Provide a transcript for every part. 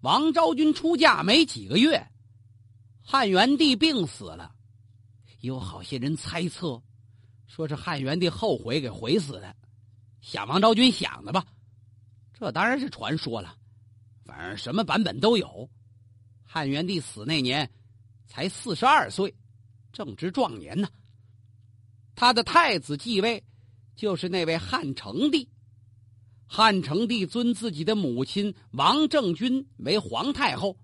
王昭君出嫁没几个月，汉元帝病死了。有好些人猜测，说是汉元帝后悔给毁死的，想王昭君想的吧？这当然是传说了，反正什么版本都有。汉元帝死那年才四十二岁，正值壮年呢。他的太子继位，就是那位汉成帝。汉成帝尊自己的母亲王政君为皇太后，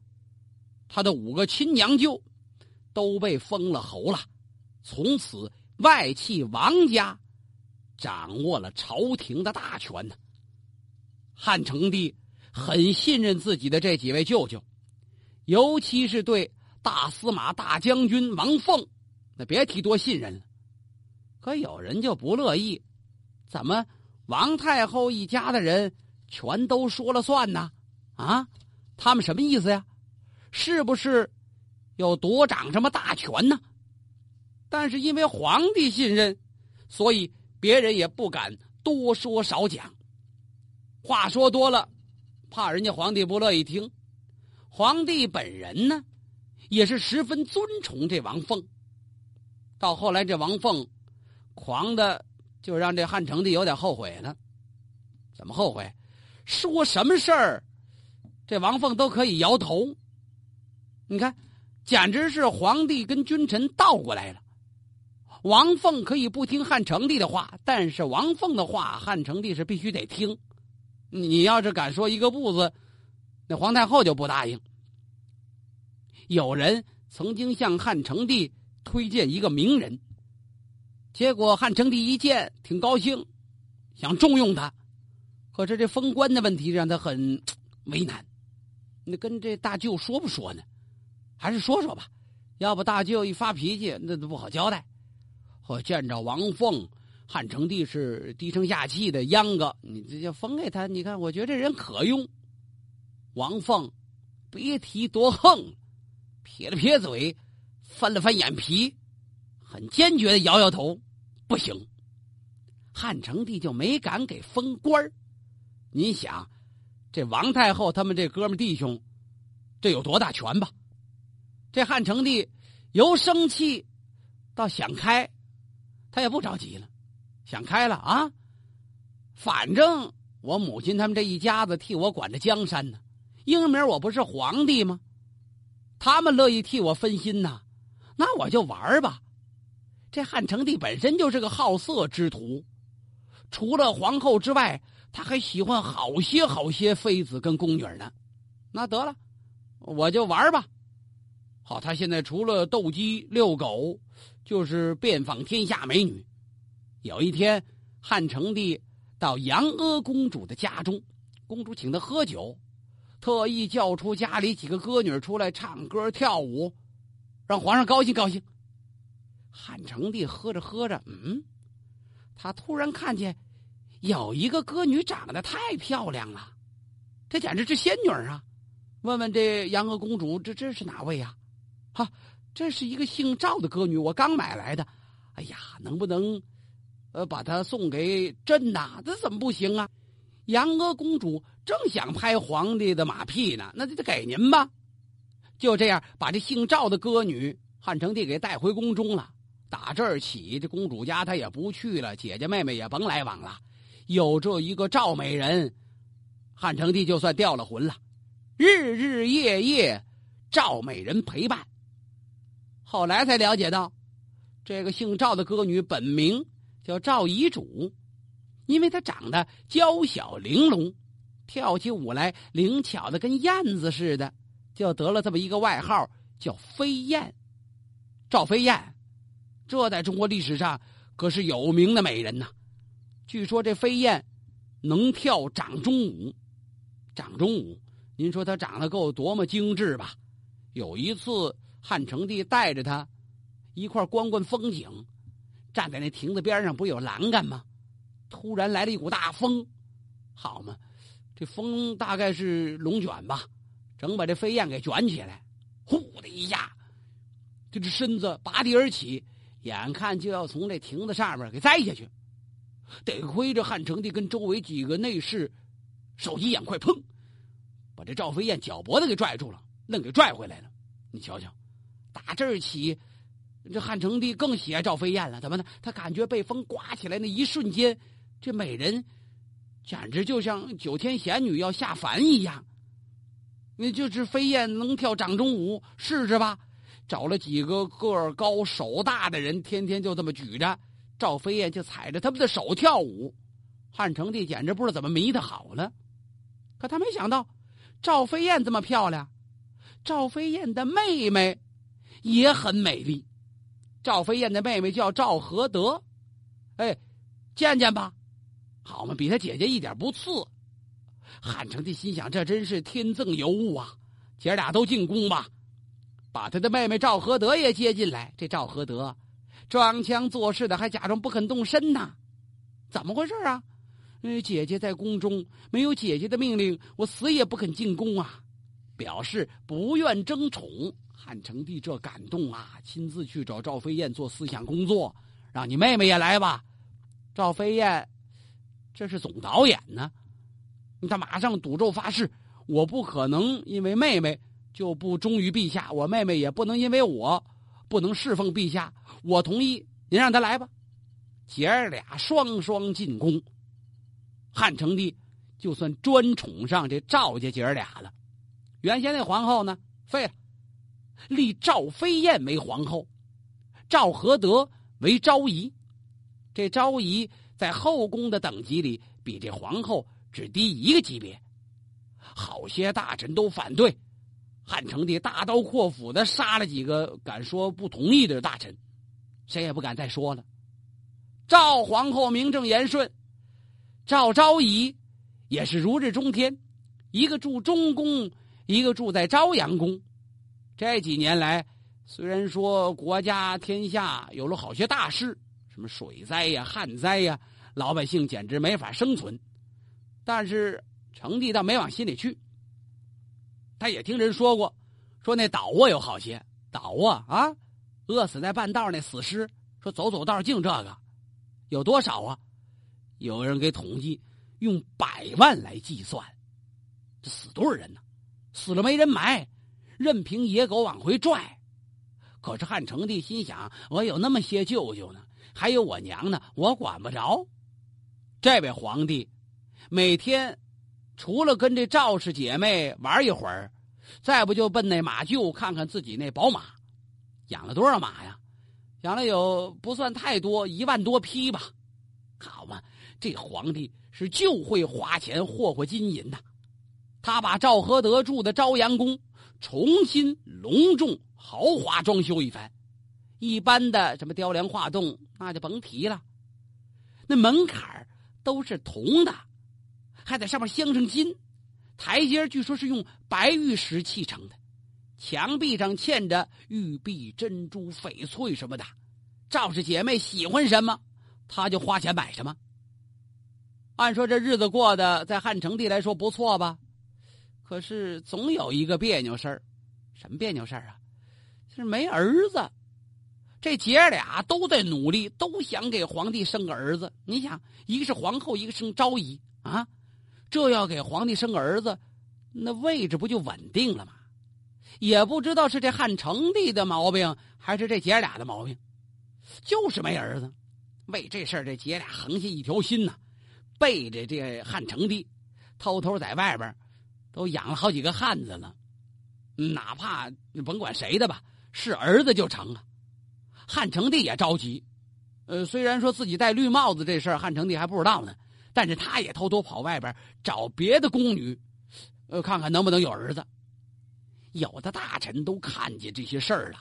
他的五个亲娘舅都被封了侯了。从此外戚王家掌握了朝廷的大权呢。汉成帝很信任自己的这几位舅舅，尤其是对大司马大将军王凤，那别提多信任了。可有人就不乐意，怎么王太后一家的人全都说了算呢？啊，他们什么意思呀？是不是要夺掌什么大权呢？但是因为皇帝信任，所以别人也不敢多说少讲。话说多了，怕人家皇帝不乐意听。皇帝本人呢，也是十分尊崇这王凤。到后来，这王凤狂的就让这汉成帝有点后悔了。怎么后悔？说什么事儿，这王凤都可以摇头。你看，简直是皇帝跟君臣倒过来了。王凤可以不听汉成帝的话，但是王凤的话，汉成帝是必须得听。你要是敢说一个不字，那皇太后就不答应。有人曾经向汉成帝推荐一个名人，结果汉成帝一见挺高兴，想重用他，可是这封官的问题让他很为难。那跟这大舅说不说呢？还是说说吧，要不大舅一发脾气，那都不好交代。我见着王凤，汉成帝是低声下气的央个，你这就封给他。你看，我觉得这人可用。王凤别提多横，撇了撇嘴，翻了翻眼皮，很坚决的摇摇头，不行。汉成帝就没敢给封官你想，这王太后他们这哥们弟兄，这有多大权吧？这汉成帝由生气到想开。他也不着急了，想开了啊！反正我母亲他们这一家子替我管着江山呢，英明我不是皇帝吗？他们乐意替我分心呐，那我就玩吧。这汉成帝本身就是个好色之徒，除了皇后之外，他还喜欢好些好些妃子跟宫女呢。那得了，我就玩吧。好，他现在除了斗鸡遛狗。就是遍访天下美女。有一天，汉成帝到杨阿公主的家中，公主请他喝酒，特意叫出家里几个歌女出来唱歌跳舞，让皇上高兴高兴。汉成帝喝着喝着，嗯，他突然看见有一个歌女长得太漂亮了，这简直是仙女啊！问问这杨娥公主，这这是哪位呀？哈。这是一个姓赵的歌女，我刚买来的。哎呀，能不能，呃，把她送给朕呐？这怎么不行啊？杨娥公主正想拍皇帝的马屁呢，那就得给您吧。就这样，把这姓赵的歌女汉成帝给带回宫中了。打这儿起，这公主家他也不去了，姐姐妹妹也甭来往了。有这一个赵美人，汉成帝就算掉了魂了。日日夜夜，赵美人陪伴。后来才了解到，这个姓赵的歌女本名叫赵遗主，因为她长得娇小玲珑，跳起舞来灵巧的跟燕子似的，就得了这么一个外号，叫飞燕。赵飞燕，这在中国历史上可是有名的美人呐。据说这飞燕能跳掌中舞，掌中舞，您说她长得够多么精致吧？有一次。汉成帝带着她一块观观风景，站在那亭子边上，不有栏杆吗？突然来了一股大风，好嘛，这风大概是龙卷吧，整把这飞燕给卷起来，呼的一下，这只身子拔地而起，眼看就要从这亭子上面给栽下去。得亏这汉成帝跟周围几个内侍手疾眼快，砰，把这赵飞燕脚脖子给拽住了，愣给拽回来了。你瞧瞧，打这儿起，这汉成帝更喜爱赵飞燕了。怎么呢？他感觉被风刮起来那一瞬间，这美人简直就像九天仙女要下凡一样。那就是飞燕能跳掌中舞，试试吧。找了几个个儿高手大的人，天天就这么举着赵飞燕，就踩着他们的手跳舞。汉成帝简直不知道怎么迷他好了。可他没想到，赵飞燕这么漂亮，赵飞燕的妹妹也很美丽。赵飞燕的妹妹叫赵合德，哎，见见吧，好嘛，比他姐姐一点不次。汉成帝心想：这真是天赠尤物啊！姐俩都进宫吧，把他的妹妹赵合德也接进来。这赵合德装腔作势的，还假装不肯动身呢。怎么回事啊？姐姐在宫中，没有姐姐的命令，我死也不肯进宫啊！表示不愿争宠。汉成帝这感动啊，亲自去找赵飞燕做思想工作，让你妹妹也来吧。赵飞燕，这是总导演呢。他马上赌咒发誓：“我不可能因为妹妹就不忠于陛下，我妹妹也不能因为我不能侍奉陛下。我同意，您让他来吧。”姐儿俩双双进宫，汉成帝就算专宠上这赵家姐儿俩了。原先那皇后呢，废了，立赵飞燕为皇后，赵合德为昭仪。这昭仪在后宫的等级里，比这皇后。只低一个级别，好些大臣都反对，汉成帝大刀阔斧的杀了几个敢说不同意的大臣，谁也不敢再说了。赵皇后名正言顺，赵昭仪也是如日中天，一个住中宫，一个住在朝阳宫。这几年来，虽然说国家天下有了好些大事，什么水灾呀、旱灾呀，老百姓简直没法生存。但是成帝倒没往心里去，他也听人说过，说那倒卧有好些倒卧啊，饿死在半道那死尸，说走走道净这个，有多少啊？有人给统计，用百万来计算，这死多少人呢？死了没人埋，任凭野狗往回拽。可是汉成帝心想，我有那么些舅舅呢，还有我娘呢，我管不着。这位皇帝。每天，除了跟这赵氏姐妹玩一会儿，再不就奔那马厩看看自己那宝马，养了多少马呀？养了有不算太多，一万多匹吧。好嘛，这皇帝是就会花钱霍霍金银呐。他把赵合德住的朝阳宫重新隆重豪华装修一番，一般的什么雕梁画栋那就甭提了，那门槛都是铜的。还在上面镶上金，台阶据说是用白玉石砌成的，墙壁上嵌着玉璧、珍珠、翡翠什么的。赵氏姐妹喜欢什么，他就花钱买什么。按说这日子过得在汉成帝来说不错吧，可是总有一个别扭事儿，什么别扭事儿啊？是没儿子。这姐俩都在努力，都想给皇帝生个儿子。你想，一个是皇后，一个生昭仪啊。这要给皇帝生个儿子，那位置不就稳定了吗？也不知道是这汉成帝的毛病，还是这姐俩的毛病，就是没儿子。为这事儿，这姐俩横下一条心呐，背着这汉成帝，偷偷在外边都养了好几个汉子了。哪怕甭管谁的吧，是儿子就成啊。汉成帝也着急，呃，虽然说自己戴绿帽子这事儿，汉成帝还不知道呢。但是他也偷偷跑外边找别的宫女，呃，看看能不能有儿子。有的大臣都看见这些事儿了，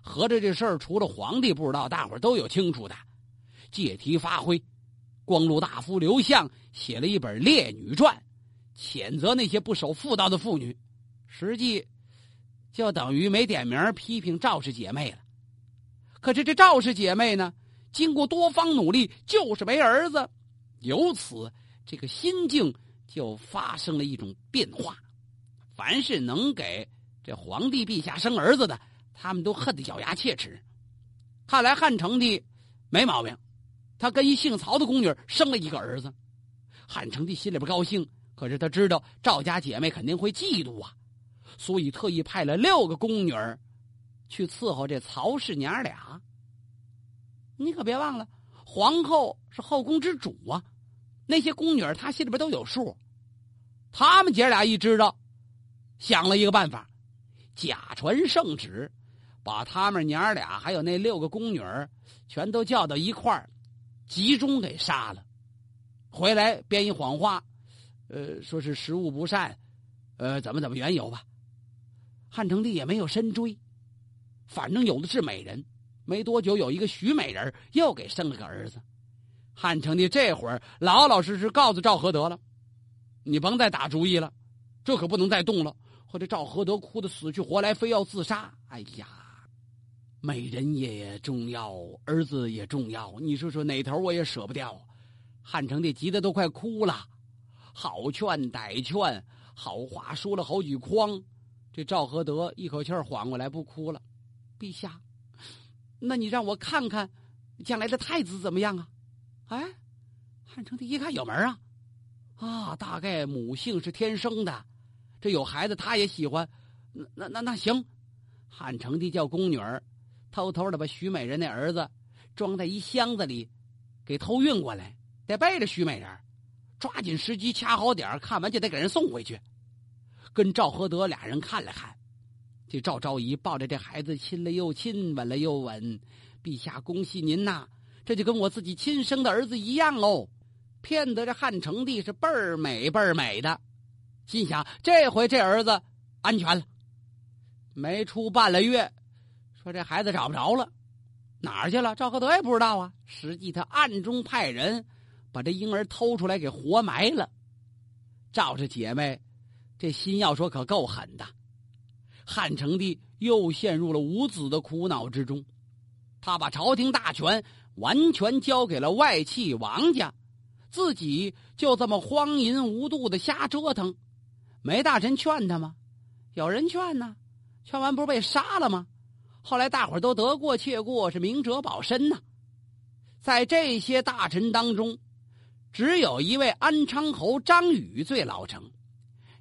合着这事儿除了皇帝不知道，大伙都有清楚的。借题发挥，光禄大夫刘向写了一本《烈女传》，谴责那些不守妇道的妇女，实际就等于没点名批评赵氏姐妹了。可是这赵氏姐妹呢，经过多方努力，就是没儿子。由此，这个心境就发生了一种变化。凡是能给这皇帝陛下生儿子的，他们都恨得咬牙切齿。看来汉成帝没毛病，他跟一姓曹的宫女生了一个儿子。汉成帝心里边高兴，可是他知道赵家姐妹肯定会嫉妒啊，所以特意派了六个宫女去伺候这曹氏娘俩。你可别忘了，皇后是后宫之主啊，那些宫女儿她心里边都有数。他们姐俩一知道，想了一个办法，假传圣旨，把他们娘俩还有那六个宫女儿全都叫到一块儿，集中给杀了。回来编一谎话，呃，说是食物不善，呃，怎么怎么缘由吧。汉成帝也没有深追，反正有的是美人。没多久，有一个徐美人又给生了个儿子。汉成帝这会儿老老实实告诉赵合德了。你甭再打主意了，这可不能再动了。或者赵合德哭得死去活来，非要自杀。哎呀，美人也重要，儿子也重要，你说说哪头我也舍不掉。汉成帝急得都快哭了，好劝歹劝，好话说了好几筐。这赵合德一口气缓过来，不哭了。陛下，那你让我看看将来的太子怎么样啊？哎，汉成帝一看有门啊。啊，大概母性是天生的，这有孩子他也喜欢，那那那那行，汉成帝叫宫女儿偷偷的把徐美人那儿子装在一箱子里，给偷运过来，得背着徐美人，抓紧时机掐好点看完就得给人送回去。跟赵合德俩人看了看，这赵昭仪抱着这孩子亲了又亲，吻了又吻，陛下恭喜您呐，这就跟我自己亲生的儿子一样喽。骗得这汉成帝是倍儿美倍儿美的，心想这回这儿子安全了。没出半个月，说这孩子找不着了，哪儿去了？赵合德也不知道啊。实际他暗中派人把这婴儿偷出来给活埋了。赵氏姐妹这心要说可够狠的，汉成帝又陷入了无子的苦恼之中。他把朝廷大权完全交给了外戚王家。自己就这么荒淫无度的瞎折腾，没大臣劝他吗？有人劝呢，劝完不是被杀了吗？后来大伙都得过且过，是明哲保身呐。在这些大臣当中，只有一位安昌侯张宇最老成，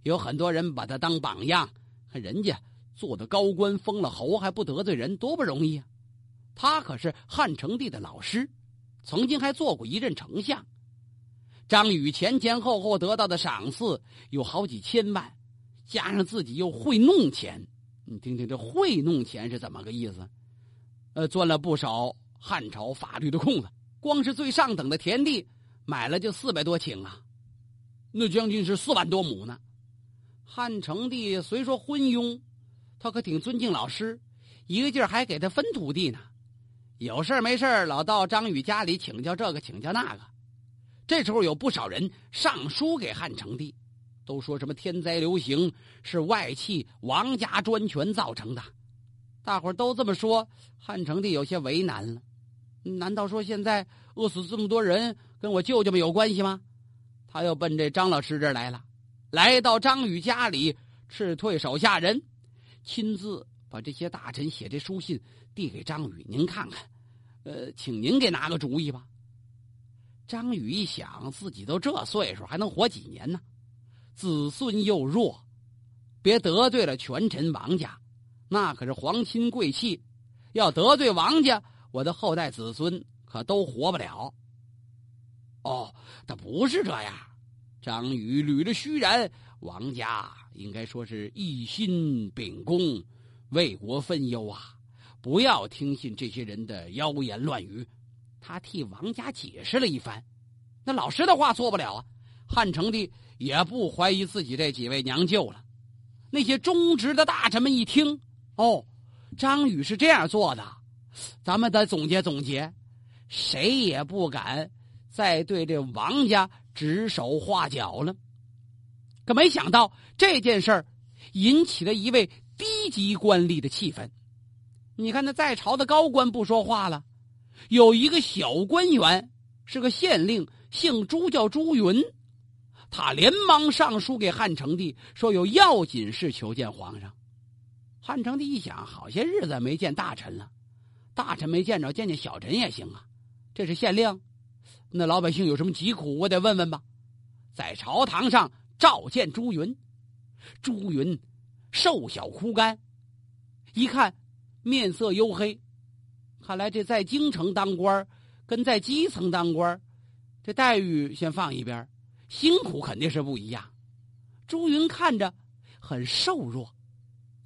有很多人把他当榜样。看人家做的高官，封了侯还不得罪人，多不容易啊！他可是汉成帝的老师，曾经还做过一任丞相。张宇前前后后得到的赏赐有好几千万，加上自己又会弄钱，你听听这会弄钱是怎么个意思？呃，钻了不少汉朝法律的空子。光是最上等的田地买了就四百多顷啊，那将近是四万多亩呢。汉成帝虽说昏庸，他可挺尊敬老师，一个劲儿还给他分土地呢。有事没事老到张宇家里请教这个请教那个。这时候有不少人上书给汉成帝，都说什么天灾流行是外戚王家专权造成的，大伙都这么说，汉成帝有些为难了。难道说现在饿死这么多人跟我舅舅们有关系吗？他又奔这张老师这儿来了，来到张宇家里，斥退手下人，亲自把这些大臣写这书信递给张宇，您看看，呃，请您给拿个主意吧。张宇一想，自己都这岁数，还能活几年呢？子孙又弱，别得罪了权臣王家，那可是皇亲贵戚。要得罪王家，我的后代子孙可都活不了。哦，他不是这样。张宇捋着须髯，王家应该说是一心秉公，为国分忧啊！不要听信这些人的妖言乱语。他替王家解释了一番，那老师的话做不了啊。汉成帝也不怀疑自己这几位娘舅了。那些忠直的大臣们一听，哦，张宇是这样做的，咱们得总结总结，谁也不敢再对这王家指手画脚了。可没想到这件事儿引起了一位低级官吏的气氛。你看那在朝的高官不说话了。有一个小官员，是个县令，姓朱，叫朱云。他连忙上书给汉成帝，说有要紧事求见皇上。汉成帝一想，好些日子没见大臣了，大臣没见着，见见小臣也行啊。这是县令，那老百姓有什么疾苦，我得问问吧。在朝堂上召见朱云。朱云瘦小枯干，一看面色黝黑，看来这在京城当官跟在基层当官这待遇先放一边辛苦肯定是不一样。朱云看着很瘦弱，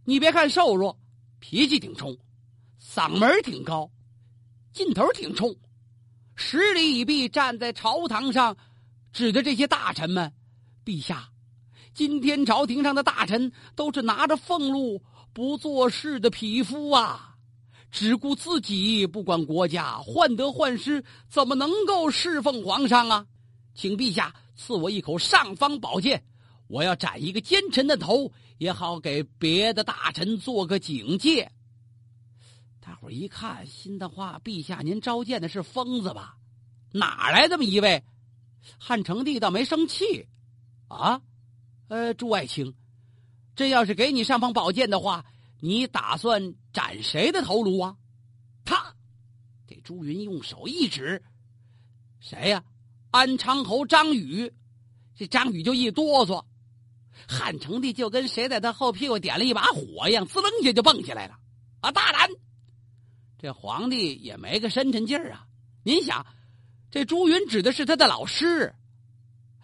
你别看瘦弱，脾气挺冲，嗓门挺高，劲头挺冲。十里以壁站在朝堂上，指着这些大臣们：“陛下，今天朝廷上的大臣都是拿着俸禄不做事的匹夫啊，只顾自己，不管国家，患得患失，怎么能够侍奉皇上啊？请陛下赐我一口尚方宝剑，我要斩一个奸臣的头，也好给别的大臣做个警戒。”大伙一看，心的话：“陛下，您召见的是疯子吧？哪来这么一位？”汉成帝倒没生气，啊，呃，朱爱卿，这要是给你尚方宝剑的话，你打算斩谁的头颅啊？他，这朱云用手一指，谁呀？安昌侯张宇。这张宇就一哆嗦，汉成帝就跟谁在他后屁股点了一把火一样，滋楞一下就蹦起来了。啊，大胆！这皇帝也没个深沉劲儿啊！您想，这朱云指的是他的老师，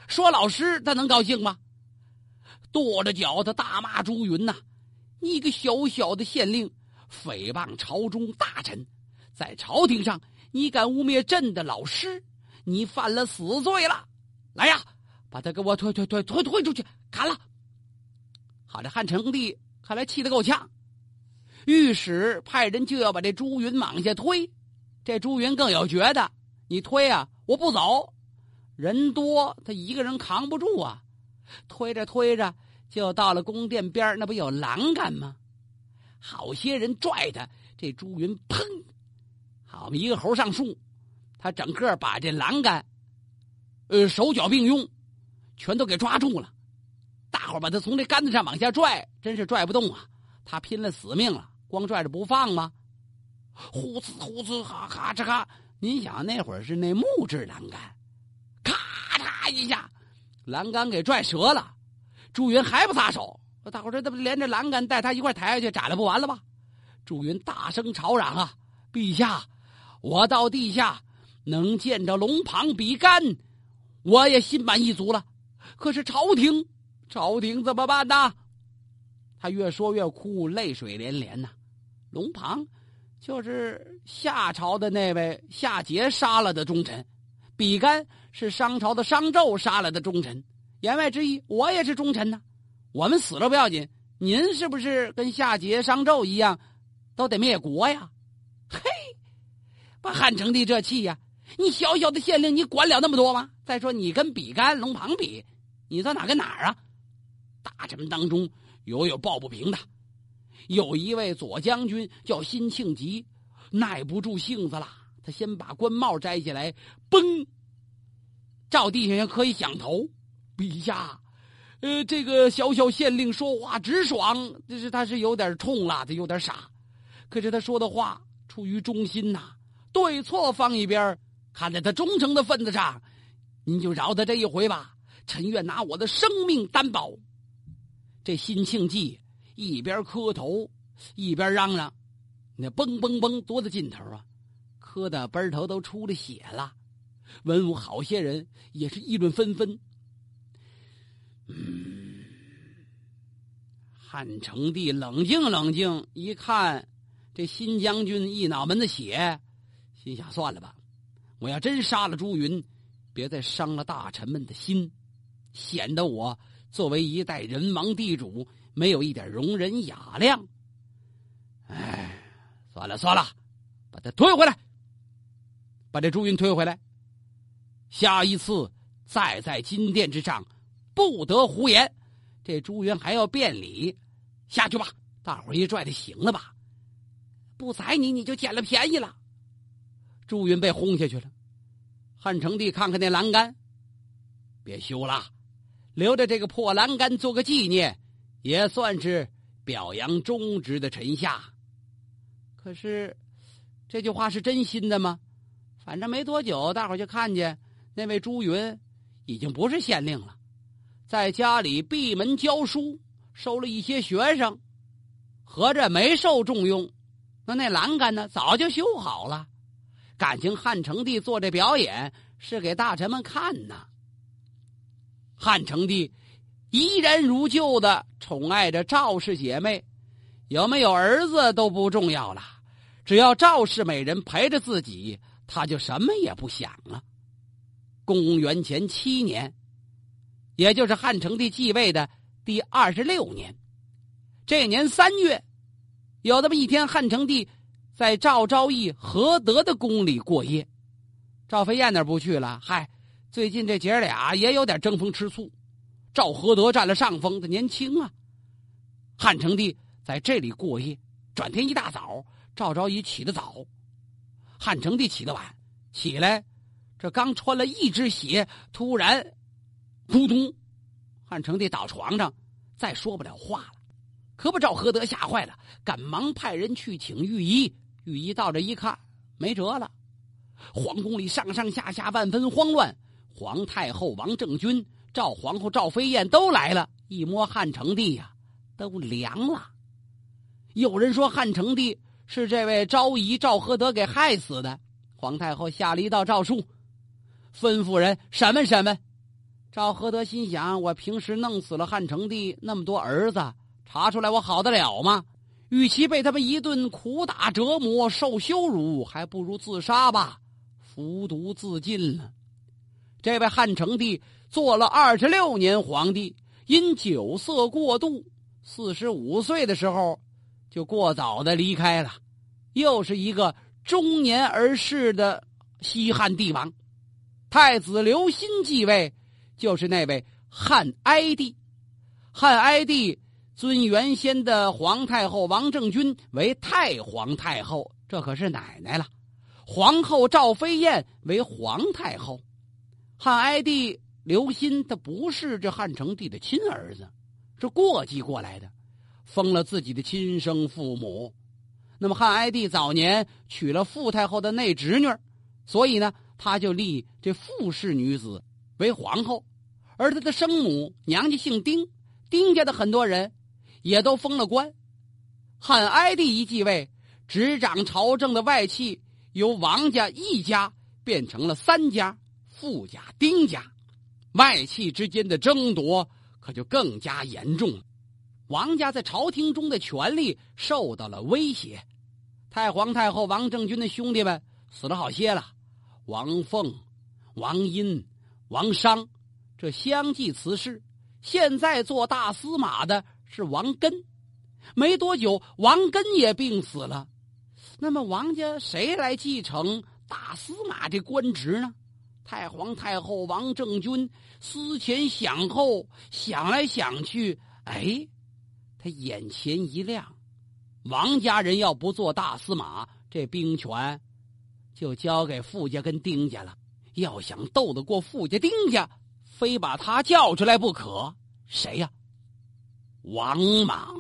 说老师他能高兴吗？跺着脚他大骂朱云呐：“你个小小的县令，诽谤朝中大臣，在朝廷上你敢污蔑朕的老师，你犯了死罪了！来呀，把他给我推推推推推出去砍了！”好，这汉成帝看来气得够呛。御史派人就要把这朱云往下推，这朱云更有觉得，你推啊，我不走，人多他一个人扛不住啊，推着推着就到了宫殿边那不有栏杆吗？好些人拽他，这朱云砰，好一个猴上树，他整个把这栏杆，呃，手脚并用，全都给抓住了。大伙把他从这杆子上往下拽，真是拽不动啊，他拼了死命了。光拽着不放吗？呼呲呼呲，哈咔哧咔！您想那会儿是那木质栏杆，咔嚓一下，栏杆给拽折了。朱云还不撒手，大伙这这不连着栏杆带他一块抬下去斩了不完了吗？朱云大声吵嚷啊：“陛下，我到地下能见着龙庞比干，我也心满意足了。可是朝廷，朝廷怎么办呢？”他越说越哭，泪水连连呐。龙庞，就是夏朝的那位夏桀杀了的忠臣，比干是商朝的商纣杀来的忠臣。言外之意，我也是忠臣呢。我们死了不要紧，您是不是跟夏桀、商纣一样，都得灭国呀？嘿，把汉成帝这气呀！你小小的县令，你管了那么多吗？再说你跟比干、龙庞比，你算哪跟哪儿啊？大臣们当中有有抱不平的。有一位左将军叫辛庆吉，耐不住性子了，他先把官帽摘下来，嘣，照地上可以响头。陛下，呃，这个小小县令说话直爽，这是他是有点冲了，他有点傻，可是他说的话出于忠心呐，对错放一边，看在他忠诚的份子上，您就饶他这一回吧。臣愿拿我的生命担保。这辛庆忌。一边磕头，一边嚷嚷，那嘣嘣嘣多大劲头啊！磕的奔头都出了血了。文武好些人也是议论纷纷。嗯，汉成帝冷静冷静，一看这新将军一脑门子血，心想：算了吧，我要真杀了朱云，别再伤了大臣们的心，显得我作为一代人王地主。没有一点容人雅量，哎，算了算了，把他推回来，把这朱云推回来。下一次再在金殿之上，不得胡言。这朱云还要辩理，下去吧。大伙一拽他，行了吧？不宰你，你就捡了便宜了。朱云被轰下去了。汉成帝看看那栏杆，别修了，留着这个破栏杆做个纪念。也算是表扬忠直的臣下，可是这句话是真心的吗？反正没多久，大伙就看见那位朱云已经不是县令了，在家里闭门教书，收了一些学生，合着没受重用。那那栏杆呢，早就修好了。感情汉成帝做这表演是给大臣们看呢。汉成帝依然如旧的宠爱着赵氏姐妹，有没有儿子都不重要了，只要赵氏美人陪着自己，他就什么也不想了。公元前七年。也就是汉成帝继位的第二十六年，这年三月，有这么一天，汉成帝在赵昭义何德的宫里过夜。赵飞燕那儿不去了，嗨，最近这姐俩也有点争风吃醋。赵合德占了上风，他年轻啊。汉成帝在这里过夜，转天一大早，赵昭义起得早，汉成帝起得晚，起来，这刚穿了一只鞋，突然。扑通！汉成帝倒床上，再说不了话了，可把赵合德吓坏了，赶忙派人去请御医。御医到这一看，没辙了。皇宫里上上下下万分慌乱，皇太后王政君、赵皇后赵飞燕都来了。一摸汉成帝呀，都凉了。有人说汉成帝是这位昭仪赵合德给害死的。皇太后下了一道诏书，吩咐人审问审问。赵合德心想：我平时弄死了汉成帝那么多儿子，查出来我好得了吗？与其被他们一顿苦打折磨、受羞辱，还不如自杀吧，服毒自尽了。这位汉成帝做了二十六年皇帝，因酒色过度，四十五岁的时候就过早的离开了，又是一个中年而逝的西汉帝王。太子刘歆继位。就是那位汉哀帝，汉哀帝尊原先的皇太后王政君为太皇太后，这可是奶奶了。皇后赵飞燕为皇太后。汉哀帝刘歆他不是这汉成帝的亲儿子，是过继过来的，封了自己的亲生父母。那么汉哀帝早年娶了傅太后的内侄女，所以呢，他就立这傅氏女子为皇后。而他的生母娘家姓丁，丁家的很多人也都封了官。汉哀帝一继位，执掌朝政的外戚由王家一家变成了三家：傅家、丁家。外戚之间的争夺可就更加严重了。王家在朝廷中的权力受到了威胁。太皇太后王政君的兄弟们死了好些了，王凤、王殷、王商。这相继辞世，现在做大司马的是王根。没多久，王根也病死了。那么，王家谁来继承大司马这官职呢？太皇太后王政君思前想后，想来想去，哎，他眼前一亮：王家人要不做大司马，这兵权就交给傅家跟丁家了。要想斗得过傅家、丁家。非把他叫出来不可。谁呀？王莽。